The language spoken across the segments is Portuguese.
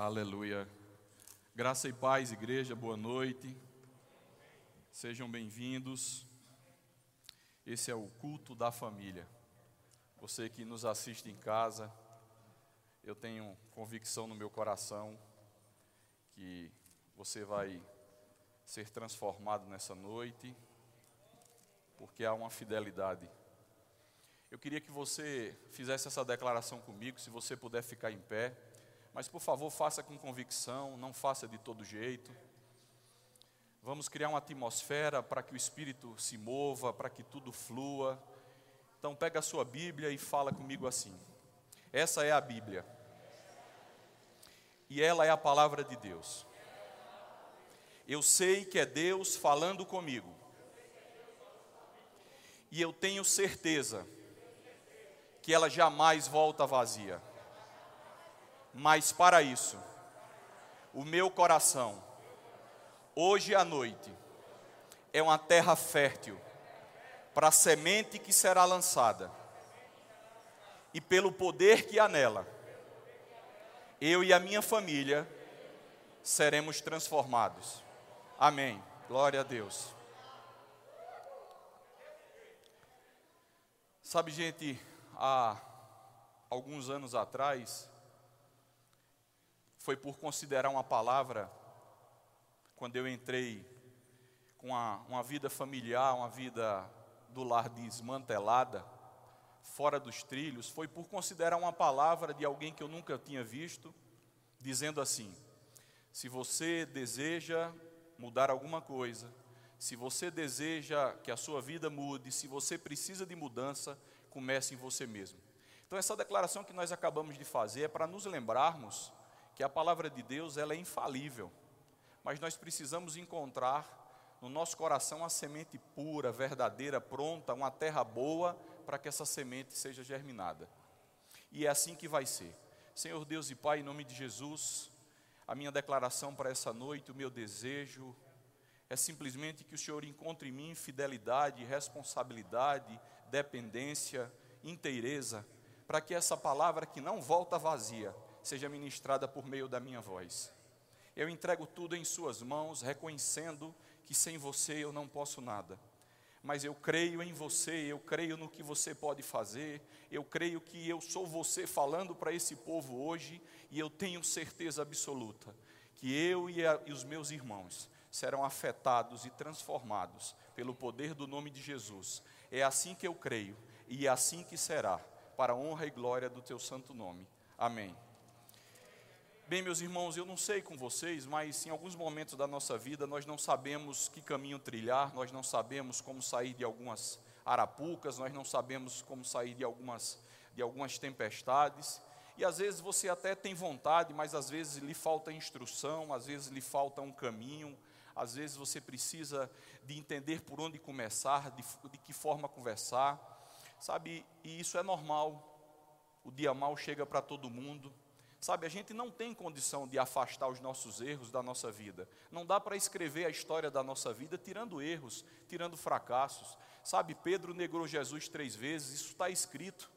Aleluia. Graça e paz, igreja, boa noite. Sejam bem-vindos. Esse é o culto da família. Você que nos assiste em casa, eu tenho convicção no meu coração que você vai ser transformado nessa noite, porque há uma fidelidade. Eu queria que você fizesse essa declaração comigo, se você puder ficar em pé, mas por favor, faça com convicção, não faça de todo jeito. Vamos criar uma atmosfera para que o Espírito se mova, para que tudo flua. Então, pega a sua Bíblia e fala comigo assim. Essa é a Bíblia. E ela é a palavra de Deus. Eu sei que é Deus falando comigo. E eu tenho certeza que ela jamais volta vazia. Mas para isso, o meu coração, hoje à noite, é uma terra fértil para a semente que será lançada, e pelo poder que há nela, eu e a minha família seremos transformados. Amém. Glória a Deus. Sabe, gente, há alguns anos atrás, foi por considerar uma palavra, quando eu entrei com uma, uma vida familiar, uma vida do lar desmantelada, fora dos trilhos, foi por considerar uma palavra de alguém que eu nunca tinha visto, dizendo assim: se você deseja mudar alguma coisa, se você deseja que a sua vida mude, se você precisa de mudança, comece em você mesmo. Então essa declaração que nós acabamos de fazer é para nos lembrarmos que a palavra de Deus ela é infalível, mas nós precisamos encontrar no nosso coração a semente pura, verdadeira, pronta, uma terra boa para que essa semente seja germinada. E é assim que vai ser. Senhor Deus e Pai, em nome de Jesus, a minha declaração para essa noite, o meu desejo é simplesmente que o Senhor encontre em mim fidelidade, responsabilidade, dependência, inteireza, para que essa palavra que não volta vazia, seja ministrada por meio da minha voz. Eu entrego tudo em Suas mãos, reconhecendo que sem você eu não posso nada. Mas eu creio em você, eu creio no que você pode fazer, eu creio que eu sou você falando para esse povo hoje, e eu tenho certeza absoluta que eu e, a, e os meus irmãos serão afetados e transformados pelo poder do nome de Jesus. É assim que eu creio, e é assim que será, para a honra e glória do teu santo nome. Amém. Bem, meus irmãos, eu não sei com vocês, mas em alguns momentos da nossa vida nós não sabemos que caminho trilhar, nós não sabemos como sair de algumas arapucas, nós não sabemos como sair de algumas, de algumas tempestades. E às vezes você até tem vontade, mas às vezes lhe falta instrução, às vezes lhe falta um caminho, às vezes você precisa de entender por onde começar, de, de que forma conversar, sabe? E isso é normal. O dia mal chega para todo mundo. Sabe, a gente não tem condição de afastar os nossos erros da nossa vida. Não dá para escrever a história da nossa vida tirando erros, tirando fracassos. Sabe, Pedro negou Jesus três vezes, isso está escrito.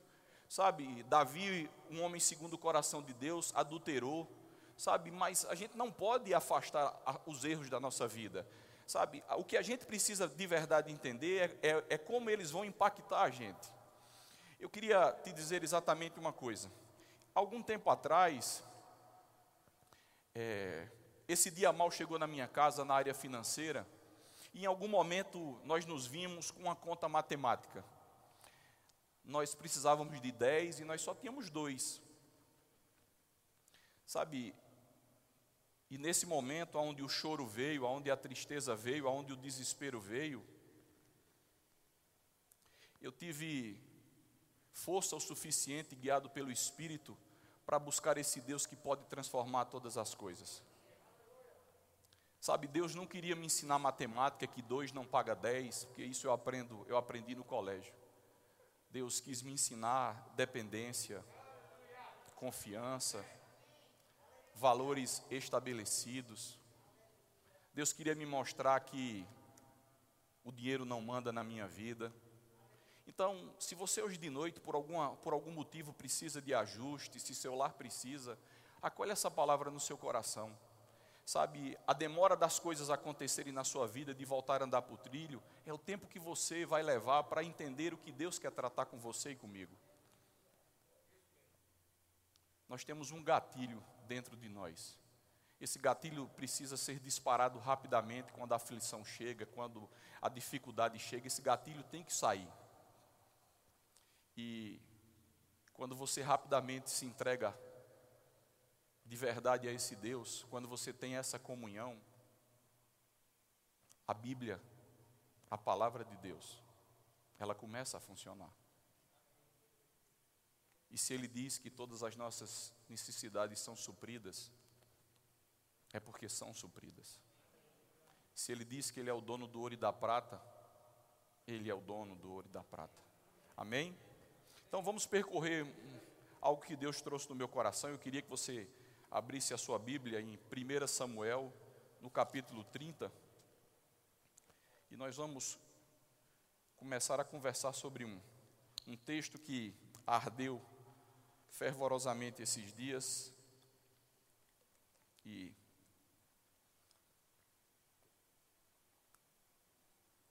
Sabe, Davi, um homem segundo o coração de Deus, adulterou. Sabe, mas a gente não pode afastar os erros da nossa vida. Sabe, o que a gente precisa de verdade entender é, é, é como eles vão impactar a gente. Eu queria te dizer exatamente uma coisa. Algum tempo atrás, é, esse dia mal chegou na minha casa na área financeira, e em algum momento nós nos vimos com uma conta matemática. Nós precisávamos de 10 e nós só tínhamos dois. Sabe, e nesse momento onde o choro veio, onde a tristeza veio, onde o desespero veio, eu tive força o suficiente, guiado pelo Espírito, para buscar esse Deus que pode transformar todas as coisas. Sabe, Deus não queria me ensinar matemática que dois não paga dez, porque isso eu aprendo, eu aprendi no colégio. Deus quis me ensinar dependência, confiança, valores estabelecidos. Deus queria me mostrar que o dinheiro não manda na minha vida. Então, se você hoje de noite, por, alguma, por algum motivo, precisa de ajuste, se seu lar precisa, Acolhe essa palavra no seu coração. Sabe, a demora das coisas acontecerem na sua vida, de voltar a andar para o trilho, é o tempo que você vai levar para entender o que Deus quer tratar com você e comigo. Nós temos um gatilho dentro de nós. Esse gatilho precisa ser disparado rapidamente quando a aflição chega, quando a dificuldade chega. Esse gatilho tem que sair. E quando você rapidamente se entrega de verdade a esse Deus, quando você tem essa comunhão, a Bíblia, a palavra de Deus, ela começa a funcionar. E se Ele diz que todas as nossas necessidades são supridas, é porque são supridas. Se Ele diz que Ele é o dono do ouro e da prata, Ele é o dono do ouro e da prata. Amém? Então vamos percorrer algo que Deus trouxe no meu coração. Eu queria que você abrisse a sua Bíblia em 1 Samuel, no capítulo 30, e nós vamos começar a conversar sobre um, um texto que ardeu fervorosamente esses dias. E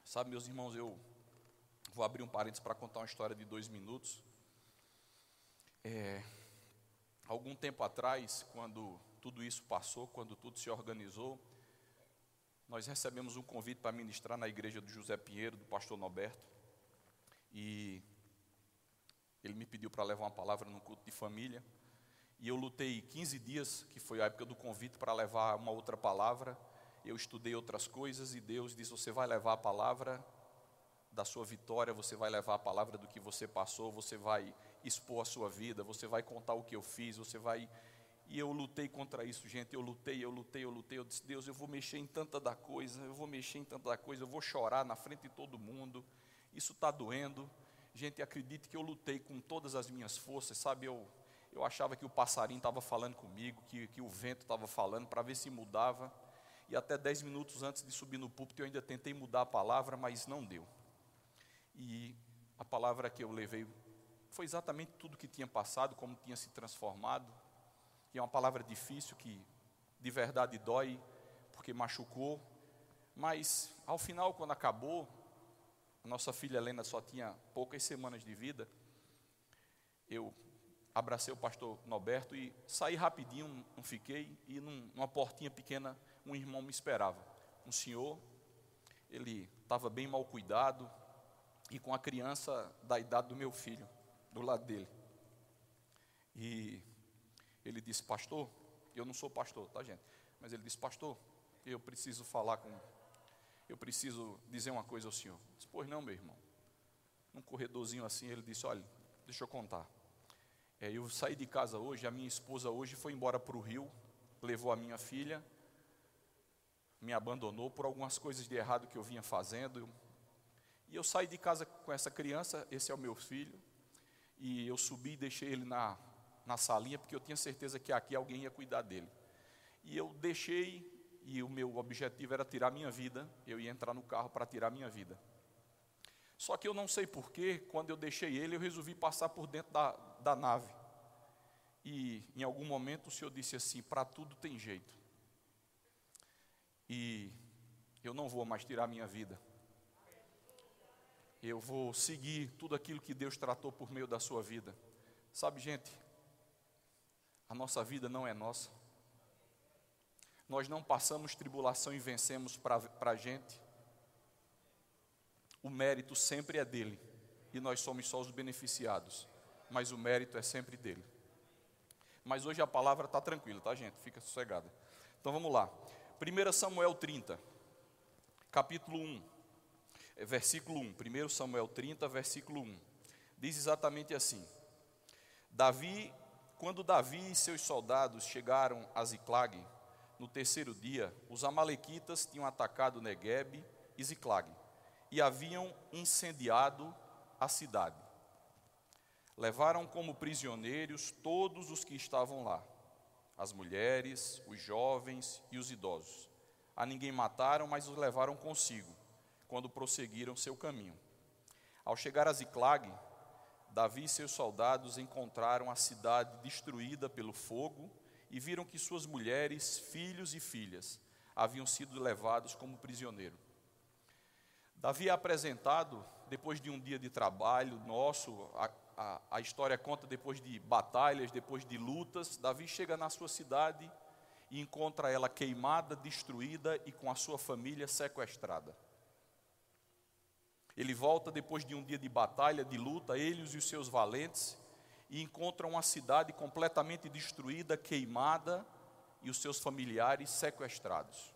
sabe meus irmãos eu vou abrir um parênteses para contar uma história de dois minutos é, algum tempo atrás, quando tudo isso passou, quando tudo se organizou, nós recebemos um convite para ministrar na igreja do José Pinheiro, do pastor Norberto, e ele me pediu para levar uma palavra no culto de família, e eu lutei 15 dias, que foi a época do convite, para levar uma outra palavra, eu estudei outras coisas, e Deus disse, você vai levar a palavra da sua vitória, você vai levar a palavra do que você passou, você vai expor a sua vida, você vai contar o que eu fiz, você vai. E eu lutei contra isso, gente. Eu lutei, eu lutei, eu lutei. Eu disse, Deus, eu vou mexer em tanta da coisa, eu vou mexer em tanta da coisa, eu vou chorar na frente de todo mundo. Isso está doendo. Gente, acredite que eu lutei com todas as minhas forças, sabe? Eu, eu achava que o passarinho estava falando comigo, que, que o vento estava falando, para ver se mudava. E até dez minutos antes de subir no púlpito, eu ainda tentei mudar a palavra, mas não deu. E a palavra que eu levei foi exatamente tudo que tinha passado, como tinha se transformado. E é uma palavra difícil que de verdade dói, porque machucou. Mas ao final, quando acabou, nossa filha Helena só tinha poucas semanas de vida. Eu abracei o pastor Norberto e saí rapidinho, não fiquei, e num, numa portinha pequena, um irmão me esperava. Um senhor, ele estava bem mal cuidado, e com a criança da idade do meu filho do lado dele. E ele disse, pastor, eu não sou pastor, tá gente? Mas ele disse, pastor, eu preciso falar com, eu preciso dizer uma coisa ao senhor. Disse, pois não, meu irmão. Num corredorzinho assim, ele disse, olha, deixa eu contar. É, eu saí de casa hoje, a minha esposa hoje foi embora para o Rio, levou a minha filha, me abandonou por algumas coisas de errado que eu vinha fazendo. E eu saí de casa com essa criança, esse é o meu filho, e eu subi e deixei ele na, na salinha, porque eu tinha certeza que aqui alguém ia cuidar dele. E eu deixei, e o meu objetivo era tirar minha vida, eu ia entrar no carro para tirar minha vida. Só que eu não sei porquê, quando eu deixei ele, eu resolvi passar por dentro da, da nave. E em algum momento o Senhor disse assim: para tudo tem jeito. E eu não vou mais tirar minha vida eu vou seguir tudo aquilo que Deus tratou por meio da sua vida. Sabe, gente, a nossa vida não é nossa. Nós não passamos tribulação e vencemos para a gente. O mérito sempre é dele. E nós somos só os beneficiados. Mas o mérito é sempre dele. Mas hoje a palavra está tranquila, tá, gente? Fica sossegada. Então vamos lá. 1 Samuel 30, capítulo 1. É, versículo 1, 1 Samuel 30, versículo 1. Diz exatamente assim: Davi, quando Davi e seus soldados chegaram a Ziclag, no terceiro dia, os amalequitas tinham atacado Negueb e Ziclag e haviam incendiado a cidade. Levaram como prisioneiros todos os que estavam lá, as mulheres, os jovens e os idosos. A ninguém mataram, mas os levaram consigo quando prosseguiram seu caminho. Ao chegar a Ziclag, Davi e seus soldados encontraram a cidade destruída pelo fogo e viram que suas mulheres, filhos e filhas haviam sido levados como prisioneiro. Davi é apresentado, depois de um dia de trabalho nosso, a, a, a história conta depois de batalhas, depois de lutas. Davi chega na sua cidade e encontra ela queimada, destruída e com a sua família sequestrada. Ele volta depois de um dia de batalha, de luta, ele e os seus valentes, e encontra uma cidade completamente destruída, queimada e os seus familiares sequestrados.